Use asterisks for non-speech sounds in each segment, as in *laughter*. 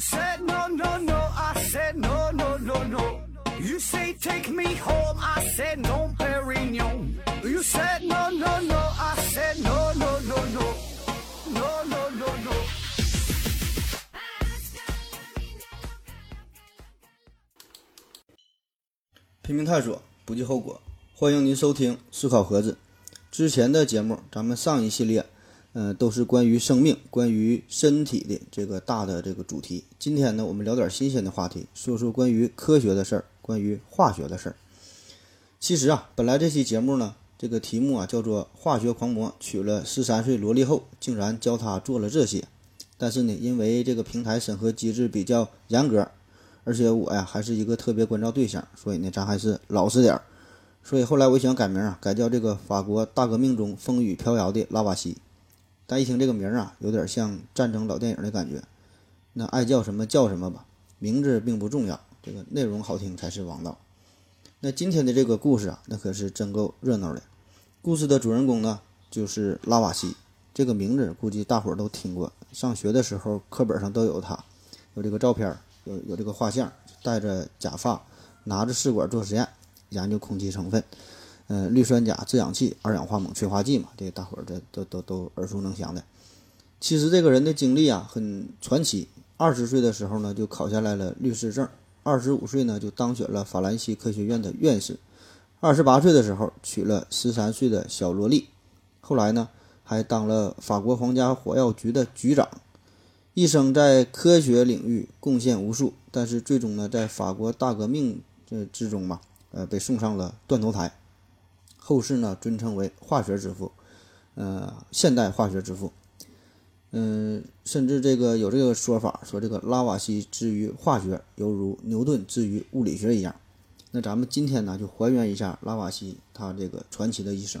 said no, no, no. I said no, no, no, no. You say take me home. I said no, Perignon. You said no, no, no. I said no, no, no, no. No, no, no, no. 拼命探索，不计后果。欢迎您收听思考盒子。之前的节目，咱们上一系列，呃，都是关于生命、关于身体的这个大的这个主题。今天呢，我们聊点新鲜的话题，说说关于科学的事儿，关于化学的事儿。其实啊，本来这期节目呢，这个题目啊叫做“化学狂魔娶了十三岁萝莉后，竟然教他做了这些”。但是呢，因为这个平台审核机制比较严格，而且我呀还是一个特别关照对象，所以呢，咱还是老实点儿。所以后来我想改名啊，改叫这个法国大革命中风雨飘摇的拉瓦锡。但一听这个名儿啊，有点像战争老电影的感觉。那爱叫什么叫什么吧，名字并不重要，这个内容好听才是王道。那今天的这个故事啊，那可是真够热闹的。故事的主人公呢，就是拉瓦锡。这个名字估计大伙儿都听过，上学的时候课本上都有他，有这个照片，有有这个画像，戴着假发，拿着试管做实验，研究空气成分，呃，氯酸钾制氧气、二氧化锰催化剂嘛，这个大伙儿这都都都耳熟能详的。其实这个人的经历啊很传奇，二十岁的时候呢就考下来了律师证，二十五岁呢就当选了法兰西科学院的院士，二十八岁的时候娶了十三岁的小萝莉，后来呢。还当了法国皇家火药局的局长，一生在科学领域贡献无数，但是最终呢，在法国大革命这之中嘛，呃，被送上了断头台，后世呢尊称为化学之父，呃，现代化学之父，嗯，甚至这个有这个说法，说这个拉瓦锡之于化学，犹如牛顿之于物理学一样。那咱们今天呢，就还原一下拉瓦锡他这个传奇的一生。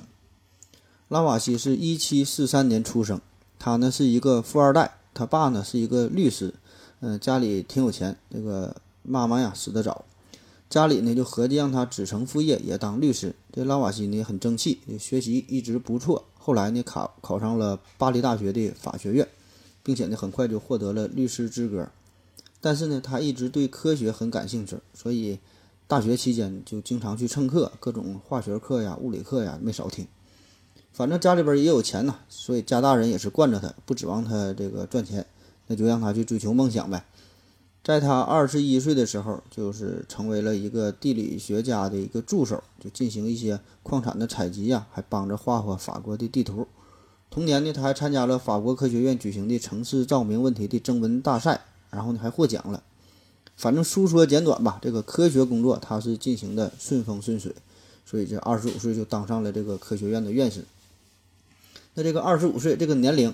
拉瓦锡是一七四三年出生，他呢是一个富二代，他爸呢是一个律师，嗯，家里挺有钱。这个妈妈呀死得早，家里呢就合计让他子承父业，也当律师。这拉瓦锡呢很争气，学习一直不错。后来呢考考上了巴黎大学的法学院，并且呢很快就获得了律师资格。但是呢他一直对科学很感兴趣，所以大学期间就经常去蹭课，各种化学课呀、物理课呀没少听。反正家里边也有钱呐，所以家大人也是惯着他，不指望他这个赚钱，那就让他去追求梦想呗。在他二十一岁的时候，就是成为了一个地理学家的一个助手，就进行一些矿产的采集呀，还帮着画画法国的地图。同年呢，他还参加了法国科学院举行的城市照明问题的征文大赛，然后呢还获奖了。反正书说简短吧，这个科学工作他是进行的顺风顺水，所以这二十五岁就当上了这个科学院的院士。那这个二十五岁这个年龄，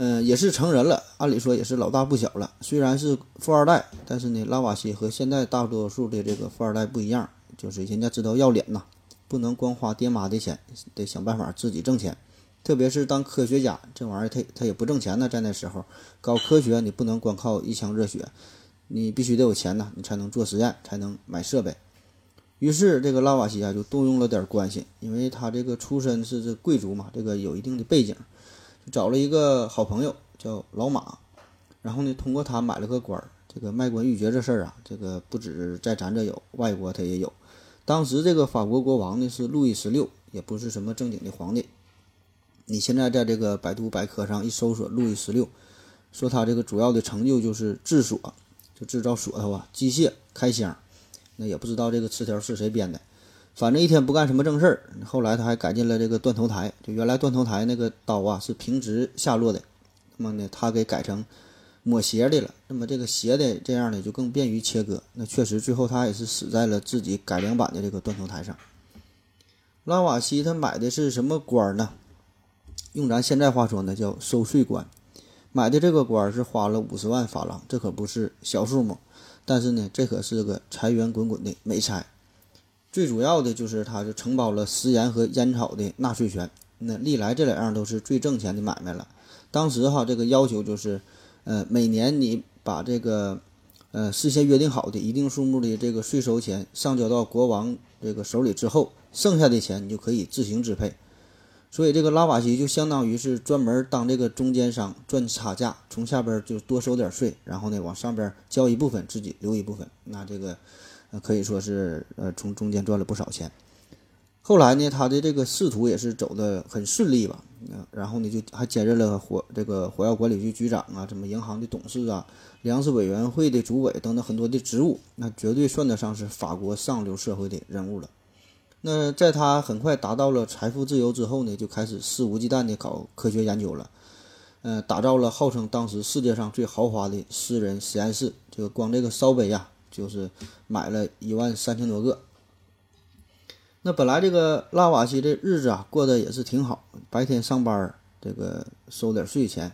嗯，也是成人了，按理说也是老大不小了。虽然是富二代，但是呢，拉瓦锡和现在大多数的这个富二代不一样，就是人家知道要脸呐，不能光花爹妈的钱，得想办法自己挣钱。特别是当科学家这玩意儿，他他也不挣钱呢，在那时候搞科学，你不能光靠一腔热血，你必须得有钱呐，你才能做实验，才能买设备。于是，这个拉瓦锡啊就动用了点关系，因为他这个出身是这贵族嘛，这个有一定的背景，找了一个好朋友叫老马，然后呢，通过他买了个官儿。这个卖官鬻爵这事儿啊，这个不止在咱这有，外国他也有。当时这个法国国王呢是路易十六，也不是什么正经的皇帝。你现在在这个百度百科上一搜索路易十六，说他这个主要的成就就是制锁，就制造锁头啊，机械开箱。那也不知道这个词条是谁编的，反正一天不干什么正事儿。后来他还改进了这个断头台，就原来断头台那个刀啊是平直下落的，那么呢他给改成抹斜的了。那么这个斜的这样呢就更便于切割。那确实最后他也是死在了自己改良版的这个断头台上。拉瓦锡他买的是什么官呢？用咱现在话说呢叫收税官。买的这个官是花了五十万法郎，这可不是小数目。但是呢，这可是个财源滚滚的美差。最主要的就是它就承包了食盐和烟草的纳税权。那历来这两样都是最挣钱的买卖了。当时哈，这个要求就是，呃，每年你把这个，呃，事先约定好的一定数目的这个税收钱上交到国王这个手里之后，剩下的钱你就可以自行支配。所以这个拉瓦锡就相当于是专门当这个中间商赚差价，从下边就多收点税，然后呢往上边交一部分，自己留一部分。那这个呃可以说是呃从中间赚了不少钱。后来呢，他的这个仕途也是走得很顺利吧，然后呢就还兼任了火这个火药管理局局长啊，什么银行的董事啊，粮食委员会的主委等等很多的职务，那绝对算得上是法国上流社会的人物了。那在他很快达到了财富自由之后呢，就开始肆无忌惮地搞科学研究了，呃，打造了号称当时世界上最豪华的私人实验室，这个光这个烧杯呀，就是买了一万三千多个。那本来这个拉瓦锡的日子啊，过得也是挺好，白天上班，这个收点税钱，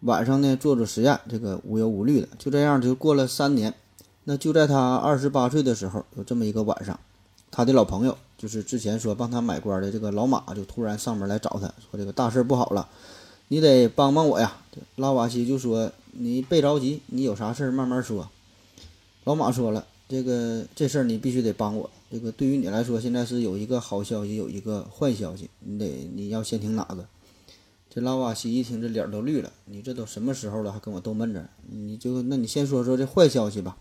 晚上呢做做实验，这个无忧无虑的，就这样就过了三年。那就在他二十八岁的时候，有这么一个晚上，他的老朋友，就是之前说帮他买官的这个老马，就突然上门来找他说：“这个大事不好了，你得帮帮我呀。”拉瓦锡就说：“你别着急，你有啥事儿慢慢说。”老马说了：“这个这事儿你必须得帮我。”这个对于你来说，现在是有一个好消息，有一个坏消息，你得你要先听哪个？这拉瓦锡一听，这脸都绿了。你这都什么时候了，还跟我逗闷子？你就那你先说说这坏消息吧。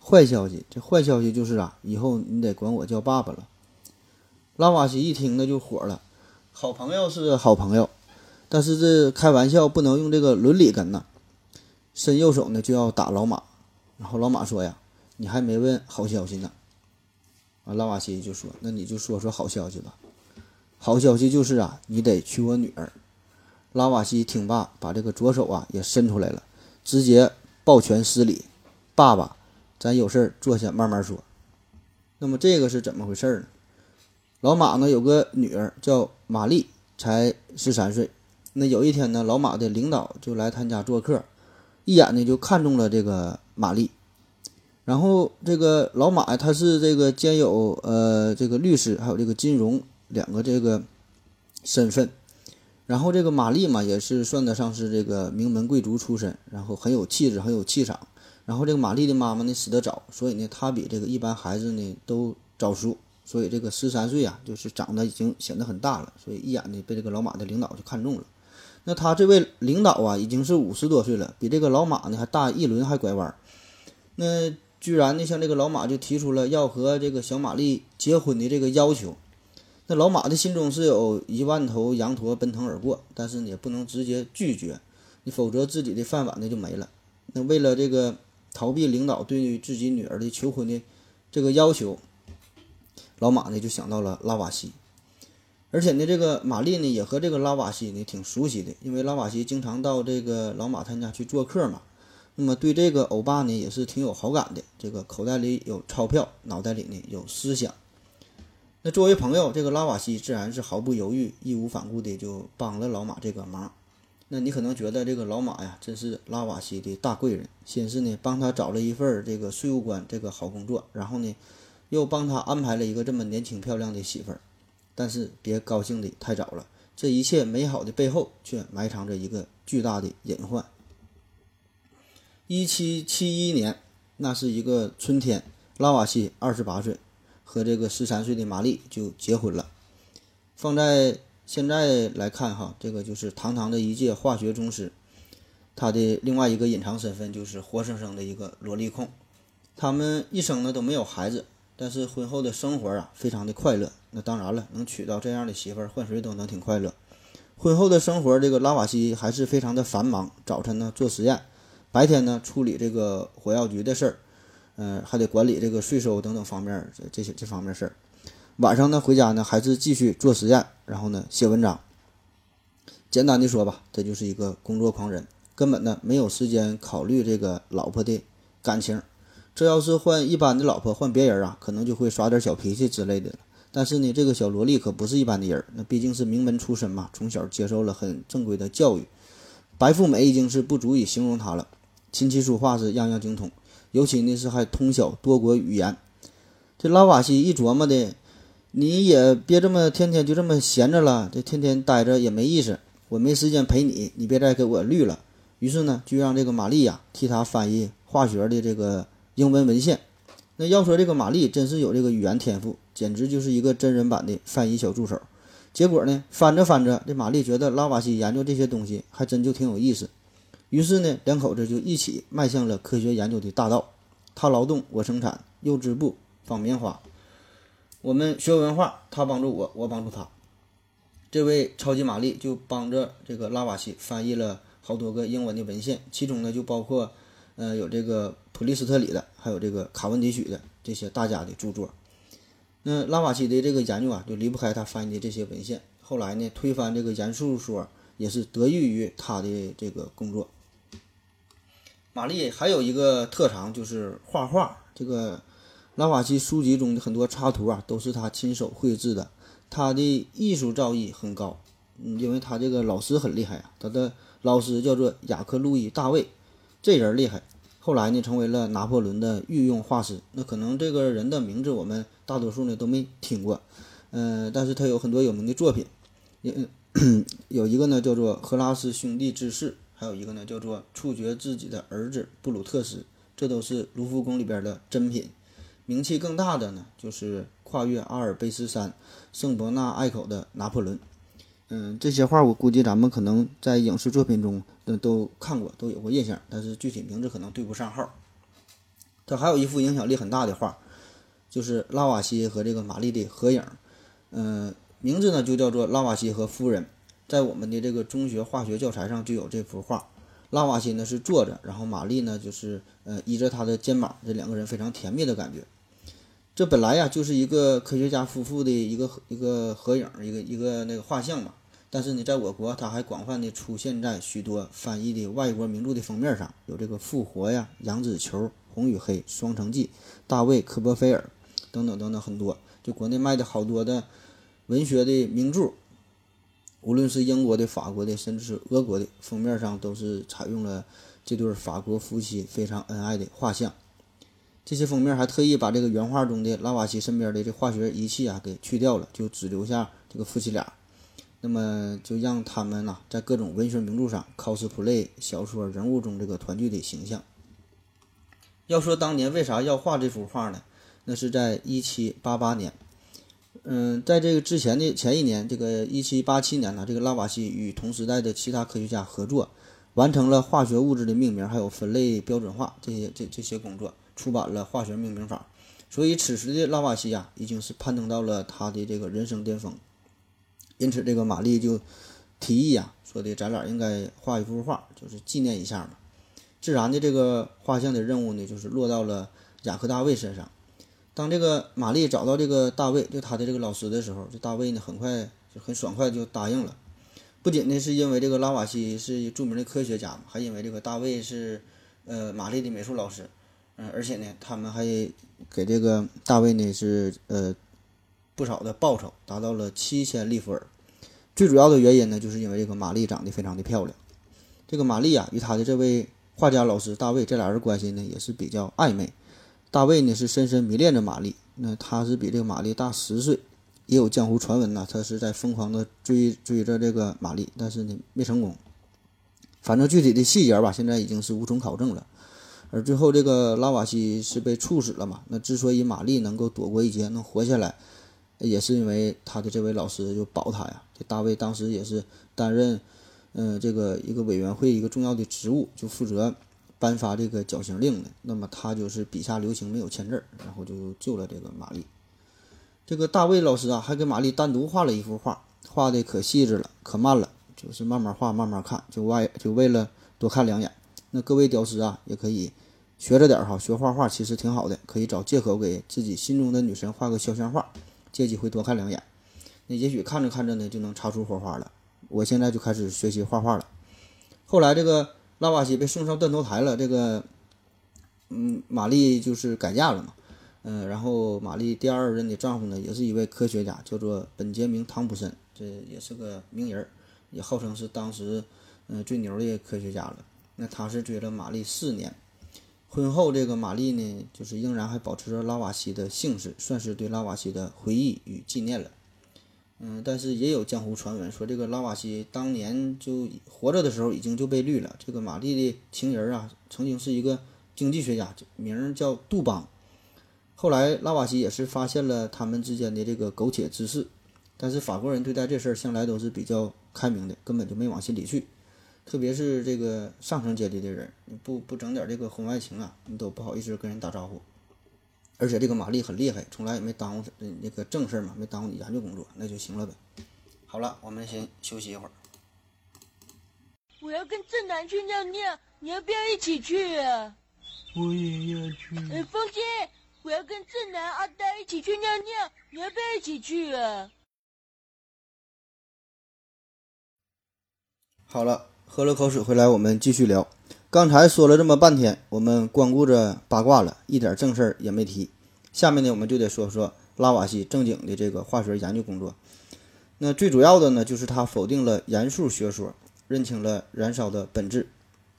坏消息，这坏消息就是啊，以后你得管我叫爸爸了。拉瓦锡一听，那就火了。好朋友是好朋友，但是这开玩笑不能用这个伦理根呐。伸右手呢就要打老马，然后老马说呀：“你还没问好消息呢。”啊，拉瓦锡就说：“那你就说说好消息吧。好消息就是啊，你得娶我女儿。”拉瓦锡听罢，把这个左手啊也伸出来了，直接抱拳施礼：“爸爸，咱有事儿坐下慢慢说。”那么这个是怎么回事呢？老马呢有个女儿叫玛丽，才十三岁。那有一天呢，老马的领导就来他家做客，一眼呢就看中了这个玛丽。然后这个老马他是这个兼有呃这个律师还有这个金融两个这个身份，然后这个玛丽嘛也是算得上是这个名门贵族出身，然后很有气质很有气场。然后这个玛丽的妈妈呢死得早，所以呢她比这个一般孩子呢都早熟，所以这个十三岁啊就是长得已经显得很大了，所以一眼呢被这个老马的领导就看中了。那他这位领导啊已经是五十多岁了，比这个老马呢还大一轮还拐弯。那。居然呢，像这个老马就提出了要和这个小玛丽结婚的这个要求。那老马的心中是有一万头羊驼奔腾而过，但是你也不能直接拒绝，你否则自己的饭碗呢就没了。那为了这个逃避领导对于自己女儿的求婚的这个要求，老马呢就想到了拉瓦锡。而且呢，这个玛丽呢也和这个拉瓦锡呢挺熟悉的，因为拉瓦锡经常到这个老马他家去做客嘛。那么对这个欧巴呢也是挺有好感的，这个口袋里有钞票，脑袋里呢有思想。那作为朋友，这个拉瓦锡自然是毫不犹豫、义无反顾的就帮了老马这个忙。那你可能觉得这个老马呀，真是拉瓦锡的大贵人，先是呢帮他找了一份这个税务官这个好工作，然后呢又帮他安排了一个这么年轻漂亮的媳妇儿。但是别高兴的太早了，这一切美好的背后却埋藏着一个巨大的隐患。一七七一年，那是一个春天，拉瓦锡二十八岁，和这个十三岁的玛丽就结婚了。放在现在来看，哈，这个就是堂堂的一届化学宗师。他的另外一个隐藏身份就是活生生的一个萝莉控。他们一生呢都没有孩子，但是婚后的生活啊非常的快乐。那当然了，能娶到这样的媳妇儿，换谁都能挺快乐。婚后的生活，这个拉瓦锡还是非常的繁忙。早晨呢做实验。白天呢，处理这个火药局的事儿，嗯，还得管理这个税收等等方面这这些这方面事儿。晚上呢，回家呢，还是继续做实验，然后呢，写文章。简单的说吧，这就是一个工作狂人，根本呢没有时间考虑这个老婆的感情。这要是换一般的老婆，换别人啊，可能就会耍点小脾气之类的了。但是呢，这个小萝莉可不是一般的人，那毕竟是名门出身嘛，从小接受了很正规的教育，白富美已经是不足以形容她了。琴棋书画是样样精通，尤其呢是还通晓多国语言。这拉瓦锡一琢磨的，你也别这么天天就这么闲着了，这天天待着也没意思。我没时间陪你，你别再给我绿了。于是呢，就让这个玛丽呀替他翻译化学的这个英文文献。那要说这个玛丽真是有这个语言天赋，简直就是一个真人版的翻译小助手。结果呢，翻着翻着，这玛丽觉得拉瓦锡研究这些东西还真就挺有意思。于是呢，两口子就一起迈向了科学研究的大道。他劳动，我生产；又织布，纺棉花。我们学文化，他帮助我，我帮助他。这位超级玛丽就帮着这个拉瓦锡翻译了好多个英文的文献，其中呢就包括，呃，有这个普利斯特里的，还有这个卡文迪许的这些大家的著作。那拉瓦锡的这个研究啊，就离不开他翻译的这些文献。后来呢，推翻这个严数说也是得益于他的这个工作。玛丽还有一个特长就是画画。这个拉瓦锡书籍中的很多插图啊，都是他亲手绘制的。他的艺术造诣很高，嗯，因为他这个老师很厉害啊。他的老师叫做雅克·路易·大卫，这人厉害。后来呢，成为了拿破仑的御用画师。那可能这个人的名字我们大多数呢都没听过，嗯，但是他有很多有名的作品，有 *coughs* 有一个呢叫做《荷拉斯兄弟之事》，还有一个呢叫做《处决自己的儿子布鲁特斯》，这都是卢浮宫里边的珍品。名气更大的呢，就是跨越阿尔卑斯山、圣伯纳隘口的拿破仑。嗯，这些画我估计咱们可能在影视作品中都都看过，都有过印象，但是具体名字可能对不上号。他还有一幅影响力很大的画，就是拉瓦锡和这个玛丽的合影。嗯，名字呢就叫做《拉瓦锡和夫人》。在我们的这个中学化学教材上就有这幅画。拉瓦锡呢是坐着，然后玛丽呢就是呃依着他的肩膀，这两个人非常甜蜜的感觉。这本来呀就是一个科学家夫妇的一个一个合影，一个一个那个画像嘛。但是呢，在我国，它还广泛的出现在许多翻译的外国名著的封面上，有这个《复活》呀、《羊脂球》、《红与黑》、《双城记》、《大卫·科波菲尔》等等等等很多。就国内卖的好多的文学的名著，无论是英国的、法国的，甚至是俄国的，封面上都是采用了这对法国夫妻非常恩爱的画像。这些封面还特意把这个原画中的拉瓦锡身边的这化学仪器啊给去掉了，就只留下这个夫妻俩。那么就让他们呐，在各种文学名著上 cosplay 小说人物中这个团聚的形象。要说当年为啥要画这幅画呢？那是在一七八八年。嗯，在这个之前的前一年，这个一七八七年呢，这个拉瓦锡与同时代的其他科学家合作，完成了化学物质的命名还有分类标准化这些这这些工作，出版了化学命名法。所以此时的拉瓦锡呀，已经是攀登到了他的这个人生巅峰。因此，这个玛丽就提议呀，说的咱俩应该画一幅画，就是纪念一下嘛。自然的，这个画像的任务呢，就是落到了雅克大卫身上。当这个玛丽找到这个大卫，就他的这个老师的时候，这大卫呢，很快就很爽快就答应了。不仅呢是因为这个拉瓦锡是著名的科学家嘛，还因为这个大卫是呃玛丽的美术老师，嗯，而且呢，他们还给这个大卫呢是呃。不少的报酬达到了七千利弗尔，最主要的原因呢，就是因为这个玛丽长得非常的漂亮。这个玛丽啊，与她的这位画家老师大卫这俩人关系呢，也是比较暧昧。大卫呢是深深迷恋着玛丽，那他是比这个玛丽大十岁，也有江湖传闻呢，他是在疯狂的追追着这个玛丽，但是呢没成功。反正具体的细节吧，现在已经是无从考证了。而最后这个拉瓦锡是被处死了嘛？那之所以玛丽能够躲过一劫，能活下来。也是因为他的这位老师就保他呀。这大卫当时也是担任，嗯，这个一个委员会一个重要的职务，就负责颁发这个绞刑令的。那么他就是笔下留情，没有签字，然后就救了这个玛丽。这个大卫老师啊，还给玛丽单独画了一幅画，画的可细致了，可慢了，就是慢慢画，慢慢看，就为就为了多看两眼。那各位屌丝啊，也可以学着点哈，学画画其实挺好的，可以找借口给自己心中的女神画个肖像画。借机会多看两眼，那也许看着看着呢就能擦出火花了。我现在就开始学习画画了。后来这个拉瓦锡被送上断头台了，这个嗯，玛丽就是改嫁了嘛，嗯，然后玛丽第二任的丈夫呢也是一位科学家，叫做本杰明·汤普森，这也是个名人，也号称是当时嗯最牛的科学家了。那他是追了玛丽四年。婚后，这个玛丽呢，就是仍然还保持着拉瓦锡的姓氏，算是对拉瓦锡的回忆与纪念了。嗯，但是也有江湖传闻说，这个拉瓦锡当年就活着的时候已经就被绿了。这个玛丽的情人啊，曾经是一个经济学家，名叫杜邦。后来拉瓦锡也是发现了他们之间的这个苟且之事，但是法国人对待这事儿向来都是比较开明的，根本就没往心里去。特别是这个上层阶级的人，你不不整点这个婚外情啊，你都不好意思跟人打招呼。而且这个玛丽很厉害，从来也没耽误那个正事儿嘛，没耽误你研究工作，那就行了呗。好了，我们先休息一会儿。我要跟正南去尿尿，你要不要一起去啊？我也要去。呃，风姐，我要跟正南、阿呆一起去尿尿，你要不要一起去啊？好了，喝了口水回来，我们继续聊。刚才说了这么半天，我们光顾着八卦了，一点正事儿也没提。下面呢，我们就得说说拉瓦锡正经的这个化学研究工作。那最主要的呢，就是他否定了燃素学说，认清了燃烧的本质。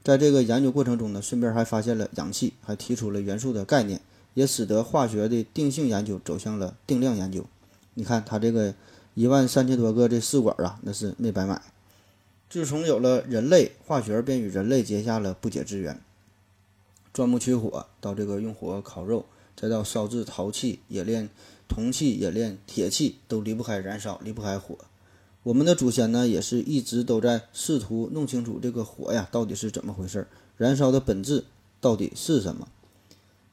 在这个研究过程中呢，顺便还发现了氧气，还提出了元素的概念，也使得化学的定性研究走向了定量研究。你看他这个一万三千多个这试管啊，那是没白买。自从有了人类，化学便与人类结下了不解之缘。钻木取火，到这个用火烤肉，再到烧制陶器、冶炼铜器、冶炼铁器，都离不开燃烧，离不开火。我们的祖先呢，也是一直都在试图弄清楚这个火呀到底是怎么回事，燃烧的本质到底是什么。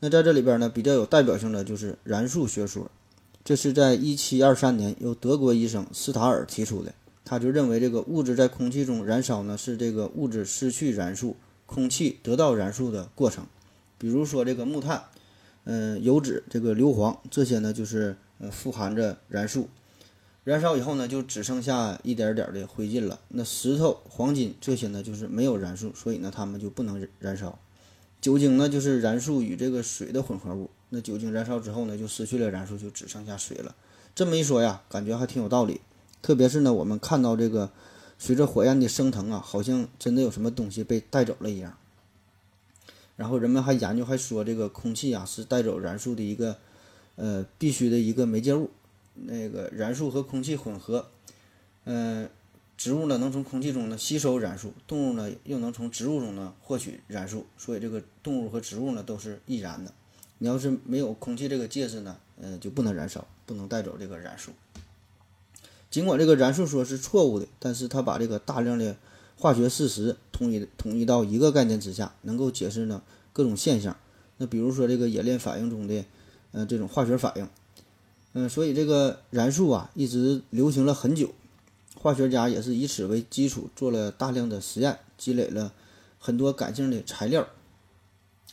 那在这里边呢，比较有代表性的就是燃素学说，这是在一七二三年由德国医生斯塔尔提出的。他就认为这个物质在空气中燃烧呢，是这个物质失去燃素，空气得到燃素的过程。比如说这个木炭、嗯油脂、这个硫磺这些呢，就是呃富含着燃素。燃烧以后呢，就只剩下一点点的灰烬了。那石头、黄金这些呢，就是没有燃素，所以呢，它们就不能燃烧。酒精呢，就是燃素与这个水的混合物。那酒精燃烧之后呢，就失去了燃素，就只剩下水了。这么一说呀，感觉还挺有道理。特别是呢，我们看到这个随着火焰的升腾啊，好像真的有什么东西被带走了一样。然后人们还研究还说，这个空气啊是带走燃素的一个呃必须的一个媒介物。那个燃素和空气混合，嗯，植物呢能从空气中呢吸收燃素，动物呢又能从植物中呢获取燃素，所以这个动物和植物呢都是易燃的。你要是没有空气这个介质呢，呃，就不能燃烧，不能带走这个燃素。尽管这个燃素说是错误的，但是他把这个大量的化学事实统一统一到一个概念之下，能够解释呢各种现象。那比如说这个冶炼反应中的，呃，这种化学反应，嗯，所以这个燃素啊一直流行了很久。化学家也是以此为基础做了大量的实验，积累了很多感性的材料。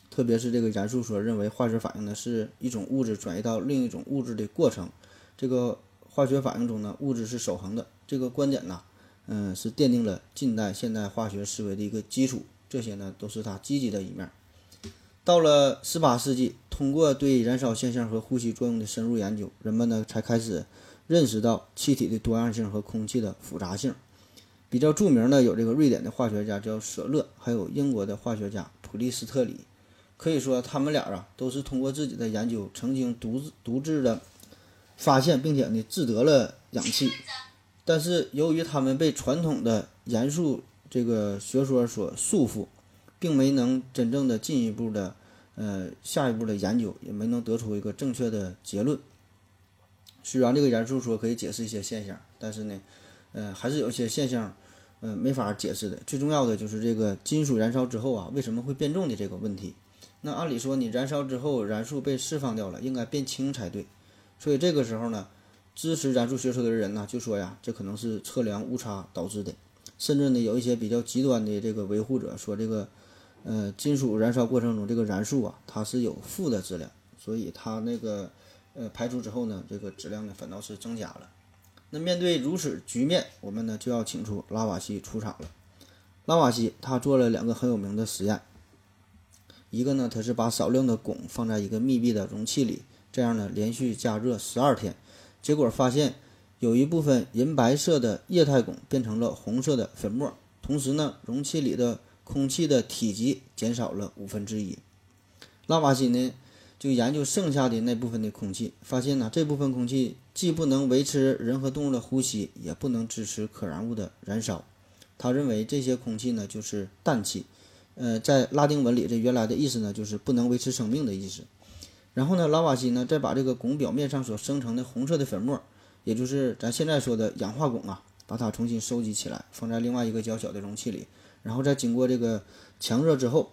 特别是这个燃素说认为化学反应呢是一种物质转移到另一种物质的过程，这个。化学反应中呢，物质是守恒的。这个观点呢，嗯，是奠定了近代现代化学思维的一个基础。这些呢，都是它积极的一面。到了十八世纪，通过对燃烧现象和呼吸作用的深入研究，人们呢才开始认识到气体的多样性和空气的复杂性。比较著名的有这个瑞典的化学家叫舍勒，还有英国的化学家普利斯特里。可以说，他们俩啊，都是通过自己的研究，曾经独自独自的。发现并且呢制得了氧气，但是由于他们被传统的严肃这个学说所束缚，并没能真正的进一步的呃下一步的研究，也没能得出一个正确的结论。虽然这个严肃说可以解释一些现象，但是呢，呃还是有一些现象呃没法解释的。最重要的就是这个金属燃烧之后啊为什么会变重的这个问题。那按理说你燃烧之后燃素被释放掉了，应该变轻才对。所以这个时候呢，支持燃素学说的人呢，就说呀，这可能是测量误差导致的。甚至呢，有一些比较极端的这个维护者说，这个呃，金属燃烧过程中这个燃素啊，它是有负的质量，所以它那个呃排出之后呢，这个质量呢反倒是增加了。那面对如此局面，我们呢就要请出拉瓦锡出场了。拉瓦锡他做了两个很有名的实验，一个呢，他是把少量的汞放在一个密闭的容器里。这样呢，连续加热十二天，结果发现有一部分银白色的液态汞变成了红色的粉末，同时呢，容器里的空气的体积减少了五分之一。拉瓦锡呢，就研究剩下的那部分的空气，发现呢，这部分空气既不能维持人和动物的呼吸，也不能支持可燃物的燃烧。他认为这些空气呢，就是氮气。呃，在拉丁文里，这原来的意思呢，就是不能维持生命的意思。然后呢，拉瓦锡呢，再把这个汞表面上所生成的红色的粉末，也就是咱现在说的氧化汞啊，把它重新收集起来，放在另外一个较小的容器里，然后再经过这个强热之后，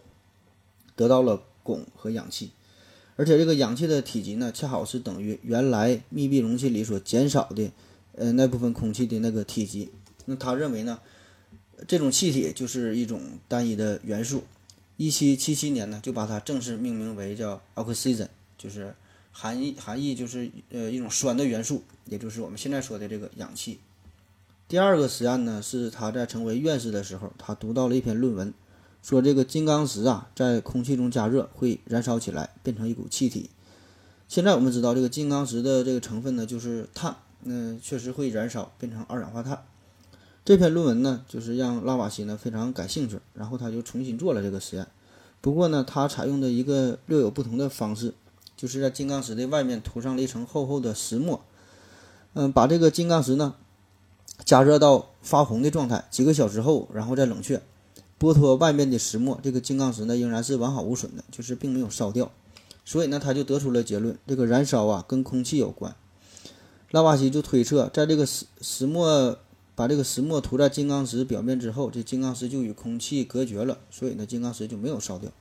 得到了汞和氧气。而且这个氧气的体积呢，恰好是等于原来密闭容器里所减少的，呃那部分空气的那个体积。那他认为呢，这种气体就是一种单一的元素。一七七七年呢，就把它正式命名为叫 oxygen，就是含义含义就是呃一种酸的元素，也就是我们现在说的这个氧气。第二个实验呢，是他在成为院士的时候，他读到了一篇论文。说这个金刚石啊，在空气中加热会燃烧起来，变成一股气体。现在我们知道，这个金刚石的这个成分呢，就是碳，嗯，确实会燃烧，变成二氧化碳。这篇论文呢，就是让拉瓦锡呢非常感兴趣，然后他就重新做了这个实验。不过呢，他采用的一个略有不同的方式，就是在金刚石的外面涂上了一层厚厚的石墨，嗯，把这个金刚石呢加热到发红的状态，几个小时后，然后再冷却。剥脱外面的石墨，这个金刚石呢仍然是完好无损的，就是并没有烧掉。所以呢，他就得出了结论：这个燃烧啊跟空气有关。拉瓦锡就推测，在这个石石墨把这个石墨涂在金刚石表面之后，这金刚石就与空气隔绝了，所以呢，金刚石就没有烧掉。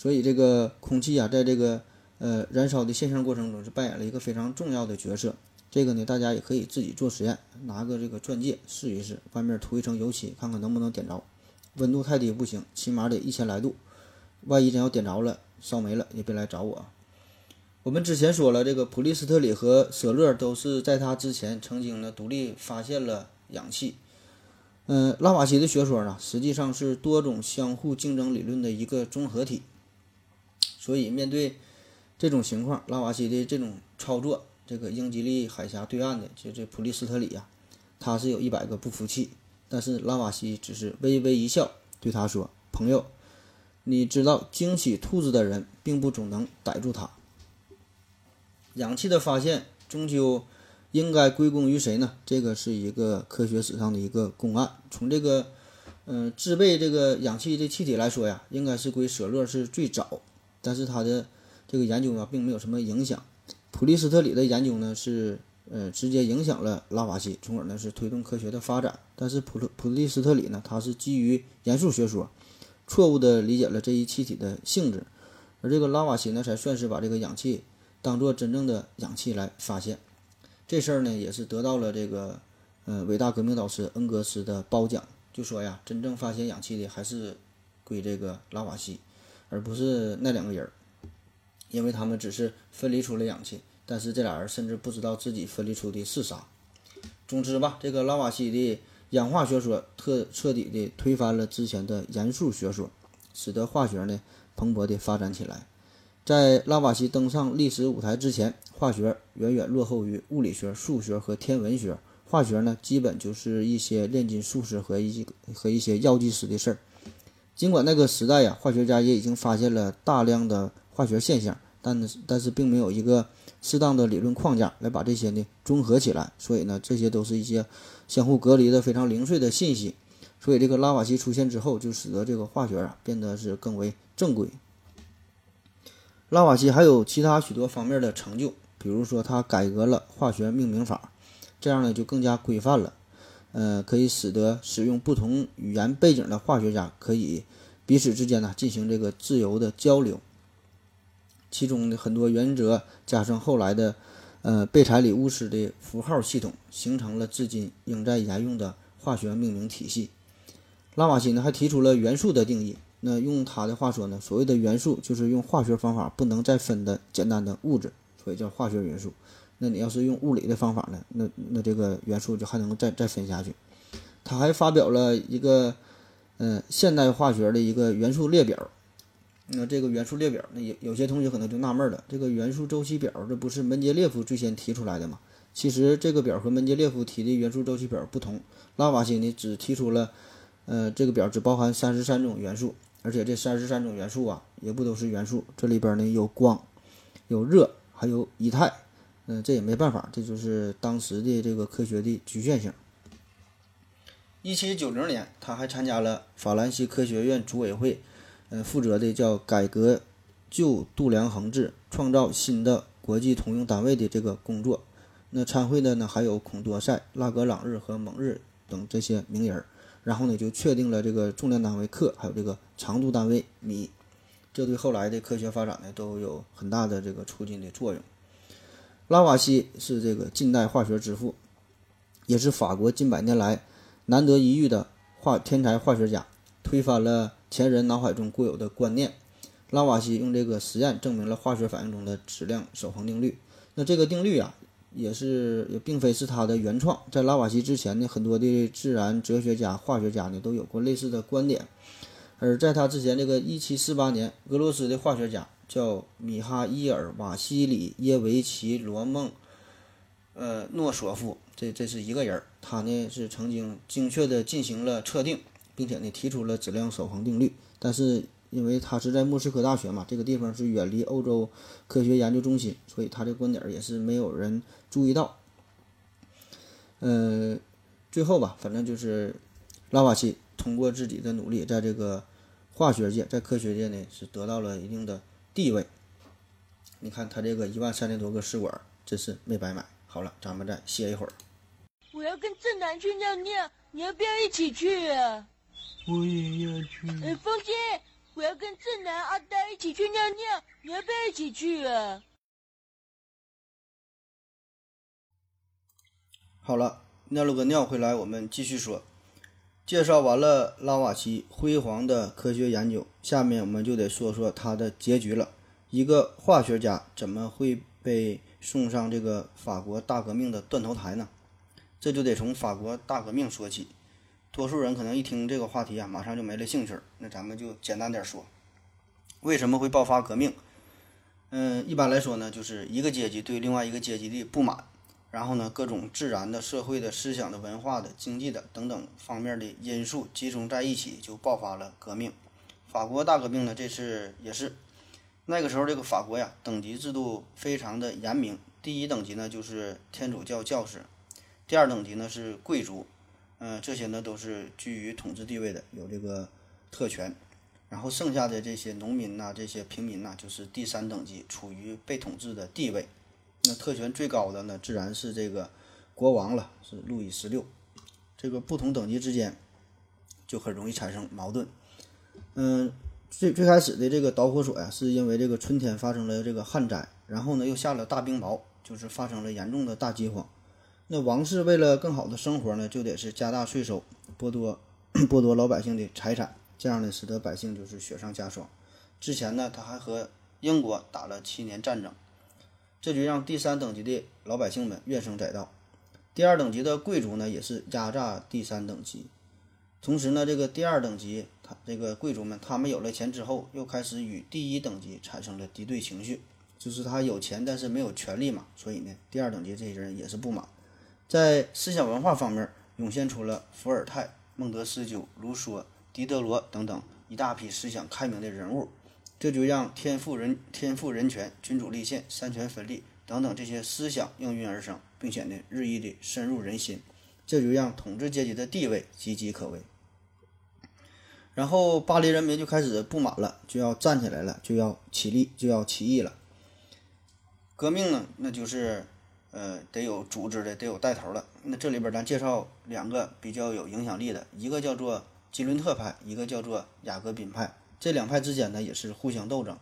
所以这个空气啊，在这个呃燃烧的现象过程中是扮演了一个非常重要的角色。这个呢，大家也可以自己做实验，拿个这个钻戒试一试，外面涂一层油漆，看看能不能点着。温度太低不行，起码得一千来度。万一真要点着了，烧没了，也别来找我。我们之前说了，这个普利斯特里和舍勒都是在他之前曾经呢独立发现了氧气。嗯，拉瓦锡的学说呢，实际上是多种相互竞争理论的一个综合体。所以面对这种情况，拉瓦锡的这种操作。这个英吉利海峡对岸的就这普利斯特里呀，他是有一百个不服气，但是拉瓦锡只是微微一笑，对他说：“朋友，你知道惊起兔子的人，并不总能逮住它。氧气的发现终究应该归功于谁呢？这个是一个科学史上的一个公案。从这个嗯制备这个氧气的气体来说呀，应该是归舍勒是最早，但是他的这个研究啊，并没有什么影响。”普利斯特里的研究呢，是呃直接影响了拉瓦锡，从而呢是推动科学的发展。但是普普利斯特里呢，他是基于严肃学说，错误地理解了这一气体的性质，而这个拉瓦锡呢，才算是把这个氧气当做真正的氧气来发现。这事儿呢，也是得到了这个呃伟大革命导师恩格斯的褒奖，就说呀，真正发现氧气的还是归这个拉瓦锡，而不是那两个人儿。因为他们只是分离出了氧气，但是这俩人甚至不知道自己分离出的是啥。总之吧，这个拉瓦锡的氧化学说特彻底的推翻了之前的严肃学说，使得化学呢蓬勃的发展起来。在拉瓦锡登上历史舞台之前，化学远远落后于物理学、数学和天文学。化学呢，基本就是一些炼金术士和一些和一些药剂师的事儿。尽管那个时代呀，化学家也已经发现了大量的。化学现象，但但是并没有一个适当的理论框架来把这些呢综合起来，所以呢，这些都是一些相互隔离的非常零碎的信息。所以这个拉瓦锡出现之后，就使得这个化学啊变得是更为正规。拉瓦锡还有其他许多方面的成就，比如说他改革了化学命名法，这样呢就更加规范了，呃，可以使得使用不同语言背景的化学家可以彼此之间呢进行这个自由的交流。其中的很多原则，加上后来的，呃，贝采里乌斯的符号系统，形成了至今仍在沿用的化学命名体系。拉瓦锡呢还提出了元素的定义。那用他的话说呢，所谓的元素就是用化学方法不能再分的简单的物质，所以叫化学元素。那你要是用物理的方法呢，那那这个元素就还能再再分下去。他还发表了一个，呃，现代化学的一个元素列表。那这个元素列表，那有有些同学可能就纳闷了，这个元素周期表，这不是门捷列夫最先提出来的吗？其实这个表和门捷列夫提的元素周期表不同，拉瓦锡呢只提出了，呃，这个表只包含三十三种元素，而且这三十三种元素啊，也不都是元素，这里边呢有光，有热，还有以太，嗯，这也没办法，这就是当时的这个科学的局限性。一七九零年，他还参加了法兰西科学院组委会。呃，负责的叫改革旧度量衡制，创造新的国际通用单位的这个工作，那参会的呢还有孔多塞、拉格朗日和蒙日等这些名人。然后呢，就确定了这个重量单位克，还有这个长度单位米，这对后来的科学发展呢都有很大的这个促进的作用。拉瓦锡是这个近代化学之父，也是法国近百年来难得一遇的化天才化学家，推翻了前人脑海中固有的观念。拉瓦锡用这个实验证明了化学反应中的质量守恒定律。那这个定律啊。也是也并非是他的原创，在拉瓦锡之前呢，很多的自然哲学家、化学家呢都有过类似的观点。而在他之前，这个1748年，俄罗斯的化学家叫米哈伊尔·瓦西里耶维奇·罗孟，呃，诺索夫，这这是一个人儿，他呢是曾经精确的进行了测定，并且呢提出了质量守恒定律，但是。因为他是在莫斯科大学嘛，这个地方是远离欧洲科学研究中心，所以他这观点也是没有人注意到。呃，最后吧，反正就是拉瓦锡通过自己的努力，在这个化学界、在科学界呢是得到了一定的地位。你看他这个一万三千多个试管，真是没白买。好了，咱们再歇一会儿。我要跟正南去尿尿，你要不要一起去啊？我也要去。哎，风姐。我要跟正南、阿呆一起去尿尿，你要不要一起去啊？好了，尿了个尿回来，我们继续说。介绍完了拉瓦锡辉煌的科学研究，下面我们就得说说他的结局了。一个化学家怎么会被送上这个法国大革命的断头台呢？这就得从法国大革命说起。多数人可能一听这个话题啊，马上就没了兴趣。那咱们就简单点说，为什么会爆发革命？嗯，一般来说呢，就是一个阶级对另外一个阶级的不满，然后呢，各种自然的、社会的、思想的、文化的、经济的等等方面的因素集中在一起，就爆发了革命。法国大革命呢，这次也是那个时候，这个法国呀，等级制度非常的严明。第一等级呢，就是天主教教士；第二等级呢，是贵族。嗯，这些呢都是居于统治地位的，有这个特权。然后剩下的这些农民呐，这些平民呐，就是第三等级，处于被统治的地位。那特权最高的呢，自然是这个国王了，是路易十六。这个不同等级之间就很容易产生矛盾。嗯，最最开始的这个导火索呀，是因为这个春天发生了这个旱灾，然后呢又下了大冰雹，就是发生了严重的大饥荒。那王室为了更好的生活呢，就得是加大税收，剥夺剥夺老百姓的财产，这样呢，使得百姓就是雪上加霜。之前呢，他还和英国打了七年战争，这就让第三等级的老百姓们怨声载道。第二等级的贵族呢，也是压榨第三等级。同时呢，这个第二等级他这个贵族们，他们有了钱之后，又开始与第一等级产生了敌对情绪，就是他有钱但是没有权利嘛，所以呢，第二等级这些人也是不满。在思想文化方面，涌现出了伏尔泰、孟德斯鸠、卢梭、狄德罗等等一大批思想开明的人物，这就让天赋人、天赋人权、君主立宪、三权分立等等这些思想应运而生，并且呢日益的深入人心，这就让统治阶级的地位岌岌可危。然后巴黎人民就开始不满了，就要站起来了，就要起立，就要起义了。革命呢，那就是。呃，得有组织的，得有带头的。那这里边咱介绍两个比较有影响力的，一个叫做吉伦特派，一个叫做雅各宾派。这两派之间呢也是互相斗争。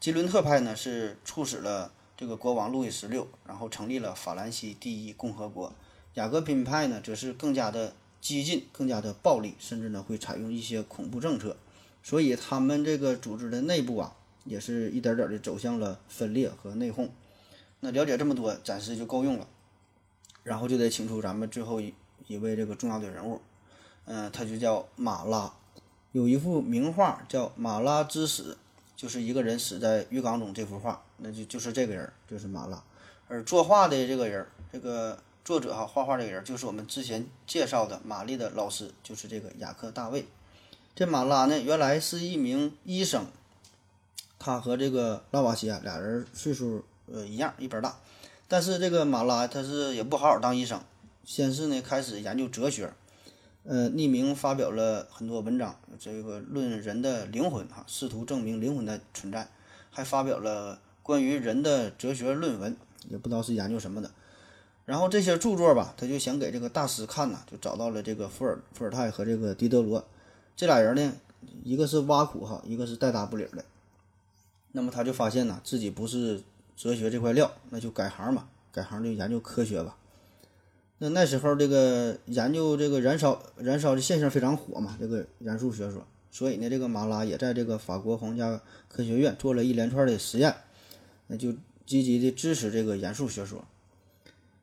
吉伦特派呢是促使了这个国王路易十六，然后成立了法兰西第一共和国。雅各宾派呢则是更加的激进，更加的暴力，甚至呢会采用一些恐怖政策。所以他们这个组织的内部啊，也是一点点的走向了分裂和内讧。那了解这么多，暂时就够用了，然后就得请出咱们最后一一位这个重要的人物，嗯，他就叫马拉，有一幅名画叫《马拉之死》，就是一个人死在浴缸中。这幅画，那就就是这个人，就是马拉。而作画的这个人，这个作者哈，画画这个人，就是我们之前介绍的玛丽的老师，就是这个雅克大卫。这马拉呢，原来是一名医生，他和这个拉瓦锡啊俩人岁数。呃，一样一边大，但是这个马拉他是也不好好当医生，先是呢开始研究哲学，呃，匿名发表了很多文章，这个论人的灵魂哈，试图证明灵魂的存在，还发表了关于人的哲学论文，也不知道是研究什么的。然后这些著作吧，他就想给这个大师看呐，就找到了这个伏尔伏尔泰和这个狄德罗这俩人呢，一个是挖苦哈，一个是带搭不理的。那么他就发现呐，自己不是哲学这块料，那就改行吧，改行就研究科学吧。那那时候这个研究这个燃烧燃烧的现象非常火嘛，这个燃素学说，所以呢，这个马拉也在这个法国皇家科学院做了一连串的实验，那就积极的支持这个燃素学说。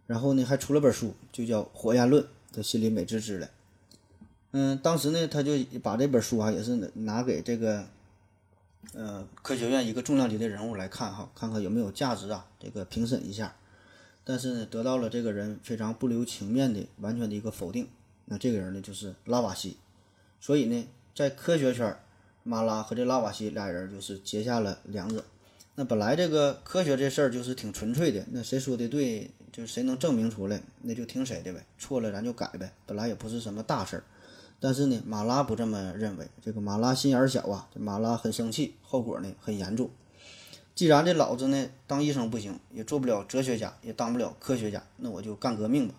然后呢，还出了本书，就叫《火焰论》，他心里美滋滋的。嗯，当时呢，他就把这本书啊，也是拿给这个，呃，科学院一个重量级的人物来看哈，看看有没有价值啊，这个评审一下。但是呢，得到了这个人非常不留情面的完全的一个否定。那这个人呢，就是拉瓦锡。所以呢，在科学圈，马拉和这拉瓦锡俩人就是结下了梁子。那本来这个科学这事儿就是挺纯粹的，那谁说的对？就是谁能证明出来，那就听谁的呗。错了咱就改呗，本来也不是什么大事儿。但是呢，马拉不这么认为。这个马拉心眼儿小啊，这马拉很生气，后果呢很严重。既然这老子呢当医生不行，也做不了哲学家，也当不了科学家，那我就干革命吧。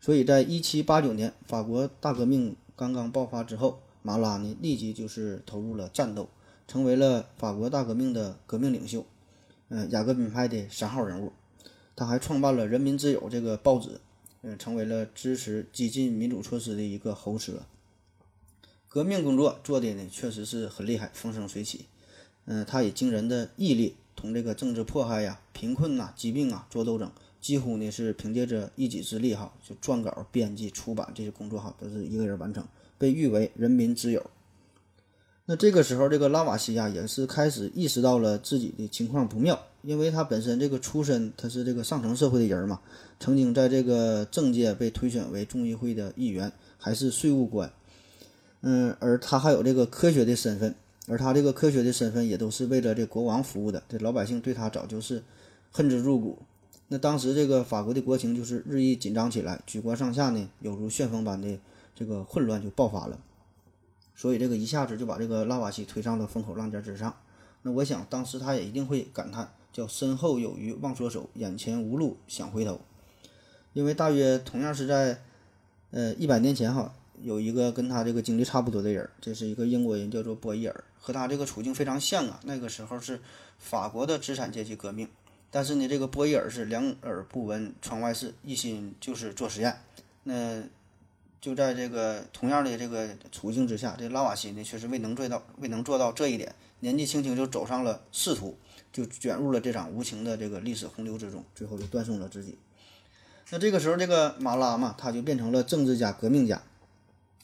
所以在一七八九年法国大革命刚刚爆发之后，马拉呢立即就是投入了战斗，成为了法国大革命的革命领袖，嗯，雅各宾派的三号人物。他还创办了《人民之友》这个报纸，嗯，成为了支持激进民主措施的一个喉舌。革命工作做的呢，确实是很厉害，风生水起。嗯，他以惊人的毅力，同这个政治迫害呀、贫困呐、疾病啊做斗争，几乎呢是凭借着一己之力哈，就撰稿、编辑、出版这些工作哈，都是一个人完成，被誉为人民之友。那这个时候，这个拉瓦锡呀，也是开始意识到了自己的情况不妙。因为他本身这个出身，他是这个上层社会的人嘛，曾经在这个政界被推选为众议会的议员，还是税务官，嗯，而他还有这个科学的身份，而他这个科学的身份也都是为了这国王服务的，这老百姓对他早就是恨之入骨。那当时这个法国的国情就是日益紧张起来，举国上下呢有如旋风般的这个混乱就爆发了，所以这个一下子就把这个拉瓦锡推上了风口浪尖之上。那我想当时他也一定会感叹。叫身后有余忘缩手，眼前无路想回头。因为大约同样是在，呃一百年前哈，有一个跟他这个经历差不多的人，这是一个英国人，叫做波伊尔，和他这个处境非常像啊。那个时候是法国的资产阶级革命，但是呢，这个波伊尔是两耳不闻窗外事，一心就是做实验。那就在这个同样的这个处境之下，这拉瓦锡呢，确实未能做到，未能做到这一点，年纪轻轻就走上了仕途。就卷入了这场无情的这个历史洪流之中，最后就断送了自己。那这个时候，这个马拉嘛，他就变成了政治家、革命家。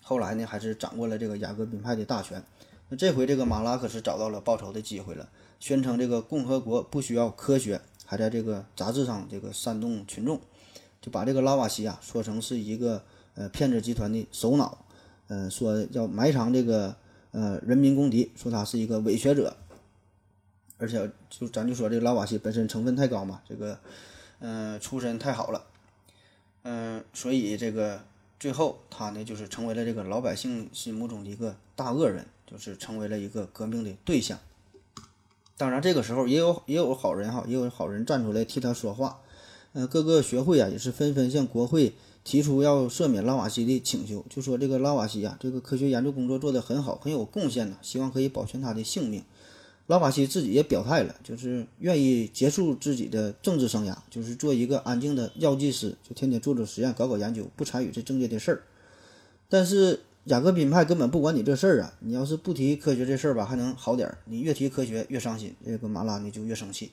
后来呢，还是掌握了这个雅各宾派的大权。那这回这个马拉可是找到了报仇的机会了，宣称这个共和国不需要科学，还在这个杂志上这个煽动群众，就把这个拉瓦锡啊说成是一个呃骗子集团的首脑，嗯，说要埋藏这个呃人民公敌，说他是一个伪学者。而且就咱就说这个拉瓦锡本身成分太高嘛，这个，嗯，出身太好了，嗯，所以这个最后他呢就是成为了这个老百姓心目中的一个大恶人，就是成为了一个革命的对象。当然这个时候也有也有好人哈，也有好人站出来替他说话，嗯，各个学会啊也是纷纷向国会提出要赦免拉瓦锡的请求，就说这个拉瓦锡啊这个科学研究工作做得很好，很有贡献呢，希望可以保全他的性命。拉瓦锡自己也表态了，就是愿意结束自己的政治生涯，就是做一个安静的药剂师，就天天做做实验，搞搞研究，不参与这政界的事儿。但是雅各宾派根本不管你这事儿啊！你要是不提科学这事儿吧，还能好点儿；你越提科学越伤心，这个马拉呢就越生气。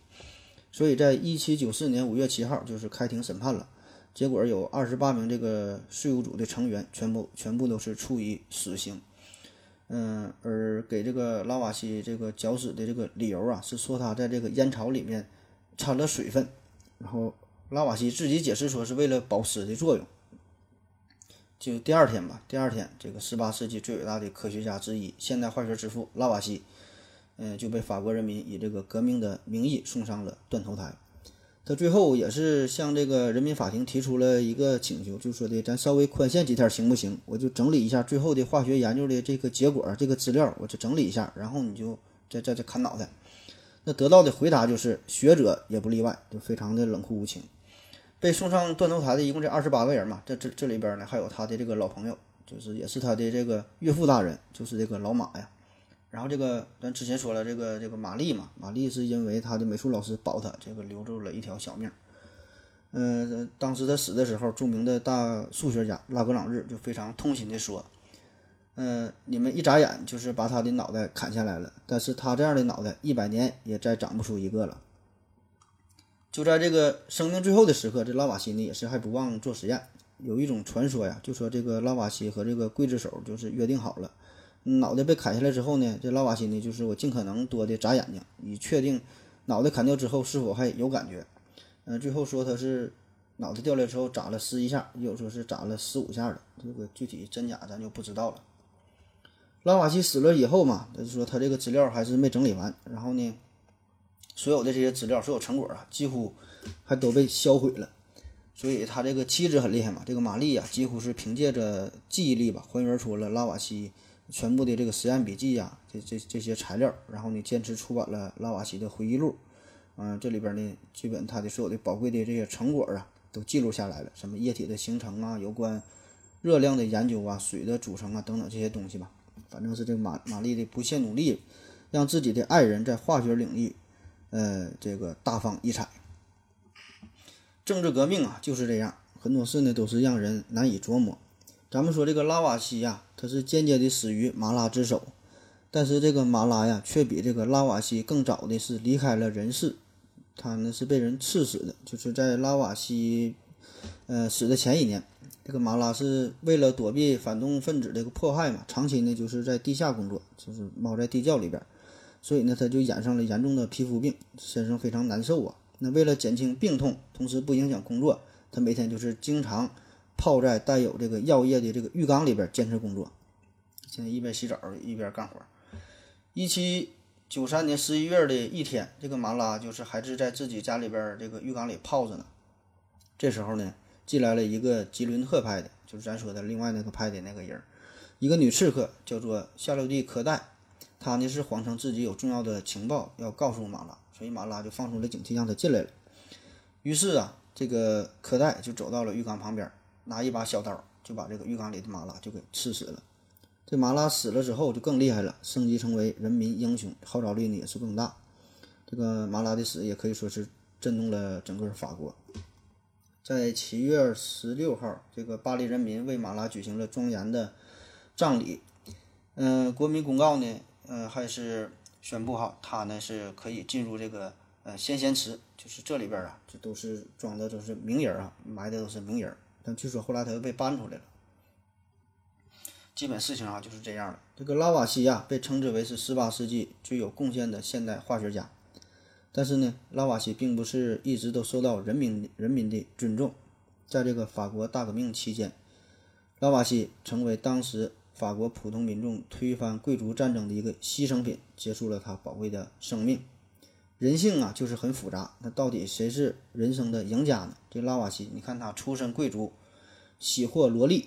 所以在一七九四年五月七号，就是开庭审判了，结果有二十八名这个税务组的成员全部全部都是处以死刑。嗯，而给这个拉瓦锡这个绞死的这个理由啊，是说他在这个烟草里面掺了水分，然后拉瓦锡自己解释说是为了保湿的作用。就第二天吧，第二天，这个十八世纪最伟大的科学家之一、现代化学之父拉瓦锡，嗯，就被法国人民以这个革命的名义送上了断头台。他最后也是向这个人民法庭提出了一个请求，就说的咱稍微宽限几天行不行？我就整理一下最后的化学研究的这个结果，这个资料，我就整理一下，然后你就再再再砍脑袋。那得到的回答就是学者也不例外，就非常的冷酷无情。被送上断头台的一共这二十八个人嘛，这这这里边呢还有他的这个老朋友，就是也是他的这个岳父大人，就是这个老马呀。然后这个咱之前说了，这个这个玛丽嘛，玛丽是因为她的美术老师保她，这个留住了一条小命。嗯，当时他死的时候，著名的大数学家拉格朗日就非常痛心地说：“嗯，你们一眨眼就是把他的脑袋砍下来了，但是他这样的脑袋一百年也再长不出一个了。”就在这个生命最后的时刻，这拉瓦锡呢也是还不忘做实验。有一种传说呀，就说这个拉瓦锡和这个刽子手就是约定好了。脑袋被砍下来之后呢，这拉瓦西呢就是我尽可能多的眨眼睛，以确定脑袋砍掉之后是否还有感觉。嗯，最后说他是脑袋掉下来之后眨了十一下，也有说是眨了十五下的，这个具体真假咱就不知道了。拉瓦西死了以后嘛，他就说他这个资料还是没整理完，然后呢，所有的这些资料、所有成果啊，几乎还都被销毁了。所以他这个妻子很厉害嘛，这个玛丽呀，几乎是凭借着记忆力吧，还原出了拉瓦锡。全部的这个实验笔记呀，这这这些材料，然后呢，坚持出版了拉瓦锡的回忆录。嗯，这里边呢，基本他的所有的宝贵的这些成果啊，都记录下来了。什么液体的形成啊，有关热量的研究啊，水的组成啊，等等这些东西吧。反正是这玛玛丽的不懈努力，让自己的爱人在化学领域，呃，这个大放异彩。政治革命啊，就是这样，很多事呢都是让人难以琢磨。咱们说这个拉瓦锡呀，他是间接的死于马拉之手，但是这个马拉呀，却比这个拉瓦锡更早的是离开了人世，他呢是被人刺死的，就是在拉瓦锡，呃死的前一年，这个马拉是为了躲避反动分子这个迫害嘛，长期呢就是在地下工作，就是猫在地窖里边，所以呢他就染上了严重的皮肤病，身上非常难受啊。那为了减轻病痛，同时不影响工作，他每天就是经常。泡在带有这个药液的这个浴缸里边坚持工作，现在一边洗澡一边干活。一七九三年十一月的一天，这个马拉就是还是在自己家里边这个浴缸里泡着呢。这时候呢，进来了一个吉伦特派的，就是咱说的另外那个派的那个人，一个女刺客叫做夏洛蒂科代，她呢是谎称自己有重要的情报要告诉马拉，所以马拉就放出了警惕，让他进来了。于是啊，这个科代就走到了浴缸旁边。拿一把小刀就把这个浴缸里的马拉就给刺死了。这马拉死了之后就更厉害了，升级成为人民英雄，号召力呢也是更大。这个马拉的死也可以说是震动了整个法国。在七月十六号，这个巴黎人民为马拉举行了庄严的葬礼。嗯，国民公告呢，呃，还是宣布哈，他呢是可以进入这个呃先贤祠，就是这里边啊，这都是装的都是名人啊，埋的都是名人。但据说后来他又被搬出来了。基本事情啊就是这样的。这个拉瓦锡呀被称之为是18世纪最有贡献的现代化学家，但是呢，拉瓦锡并不是一直都受到人民人民的尊重。在这个法国大革命期间，拉瓦锡成为当时法国普通民众推翻贵族战争的一个牺牲品，结束了他宝贵的生命。人性啊，就是很复杂。那到底谁是人生的赢家呢？这拉瓦锡，你看他出身贵族，喜获萝莉，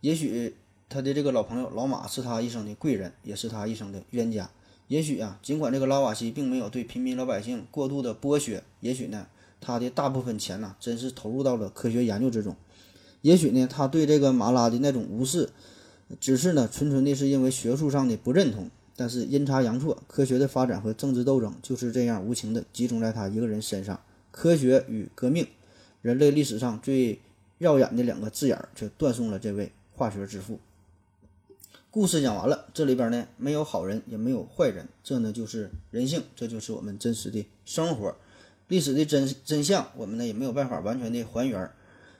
也许他的这个老朋友老马是他一生的贵人，也是他一生的冤家。也许啊，尽管这个拉瓦锡并没有对平民老百姓过度的剥削，也许呢，他的大部分钱呢，真是投入到了科学研究之中。也许呢，他对这个马拉的那种无视，只是呢，纯纯的是因为学术上的不认同。但是阴差阳错，科学的发展和政治斗争就是这样无情的集中在他一个人身上。科学与革命，人类历史上最耀眼的两个字眼儿，却断送了这位化学之父。故事讲完了，这里边呢没有好人，也没有坏人，这呢就是人性，这就是我们真实的生活。历史的真真相，我们呢也没有办法完全的还原。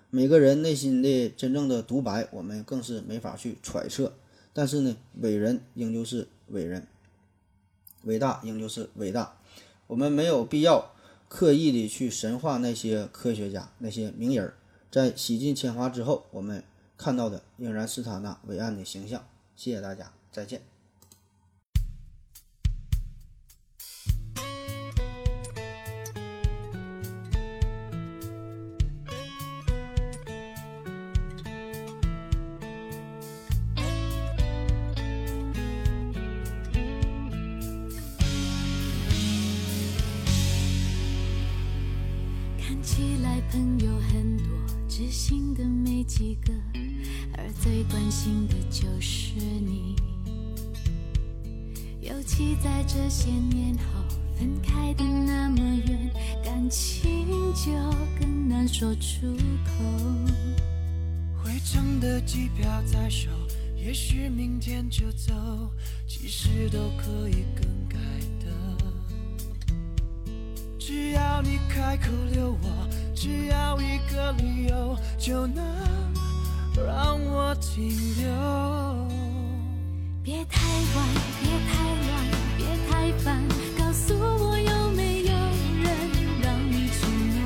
每个人内心的真正的独白，我们更是没法去揣测。但是呢，伟人仍旧是。伟人，伟大仍旧是伟大。我们没有必要刻意的去神化那些科学家、那些名人。在洗尽铅华之后，我们看到的仍然是他那伟岸的形象。谢谢大家，再见。心的没几个，而最关心的就是你。尤其在这些年后，分开的那么远，感情就更难说出口。回程的机票在手，也许明天就走，其实都可以更改的。只要你开口留我，只要一个理由，就能让我停留。别太晚，别太乱，别太烦，告诉我有没有人让你取暖？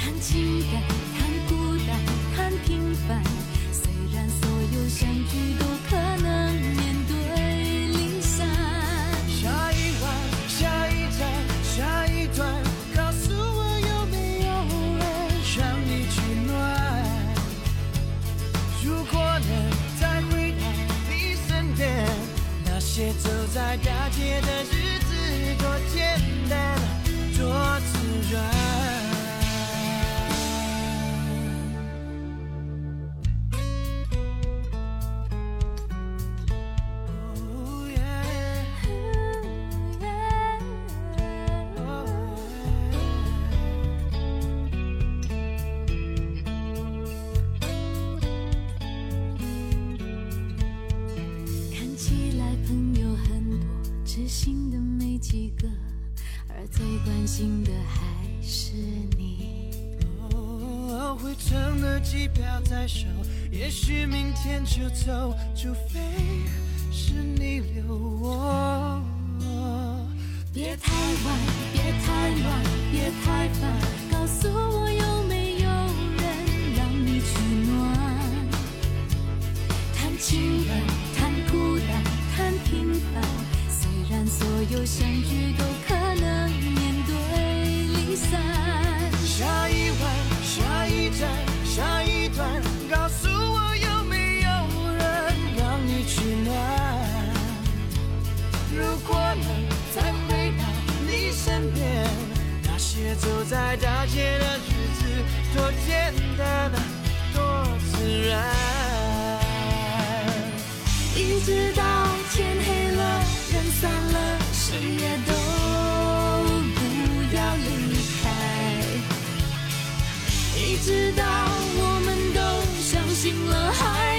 谈情感，谈孤单，谈平凡，虽然所有相聚都走在也许明天就走，除非开。一直到我们都相信了，还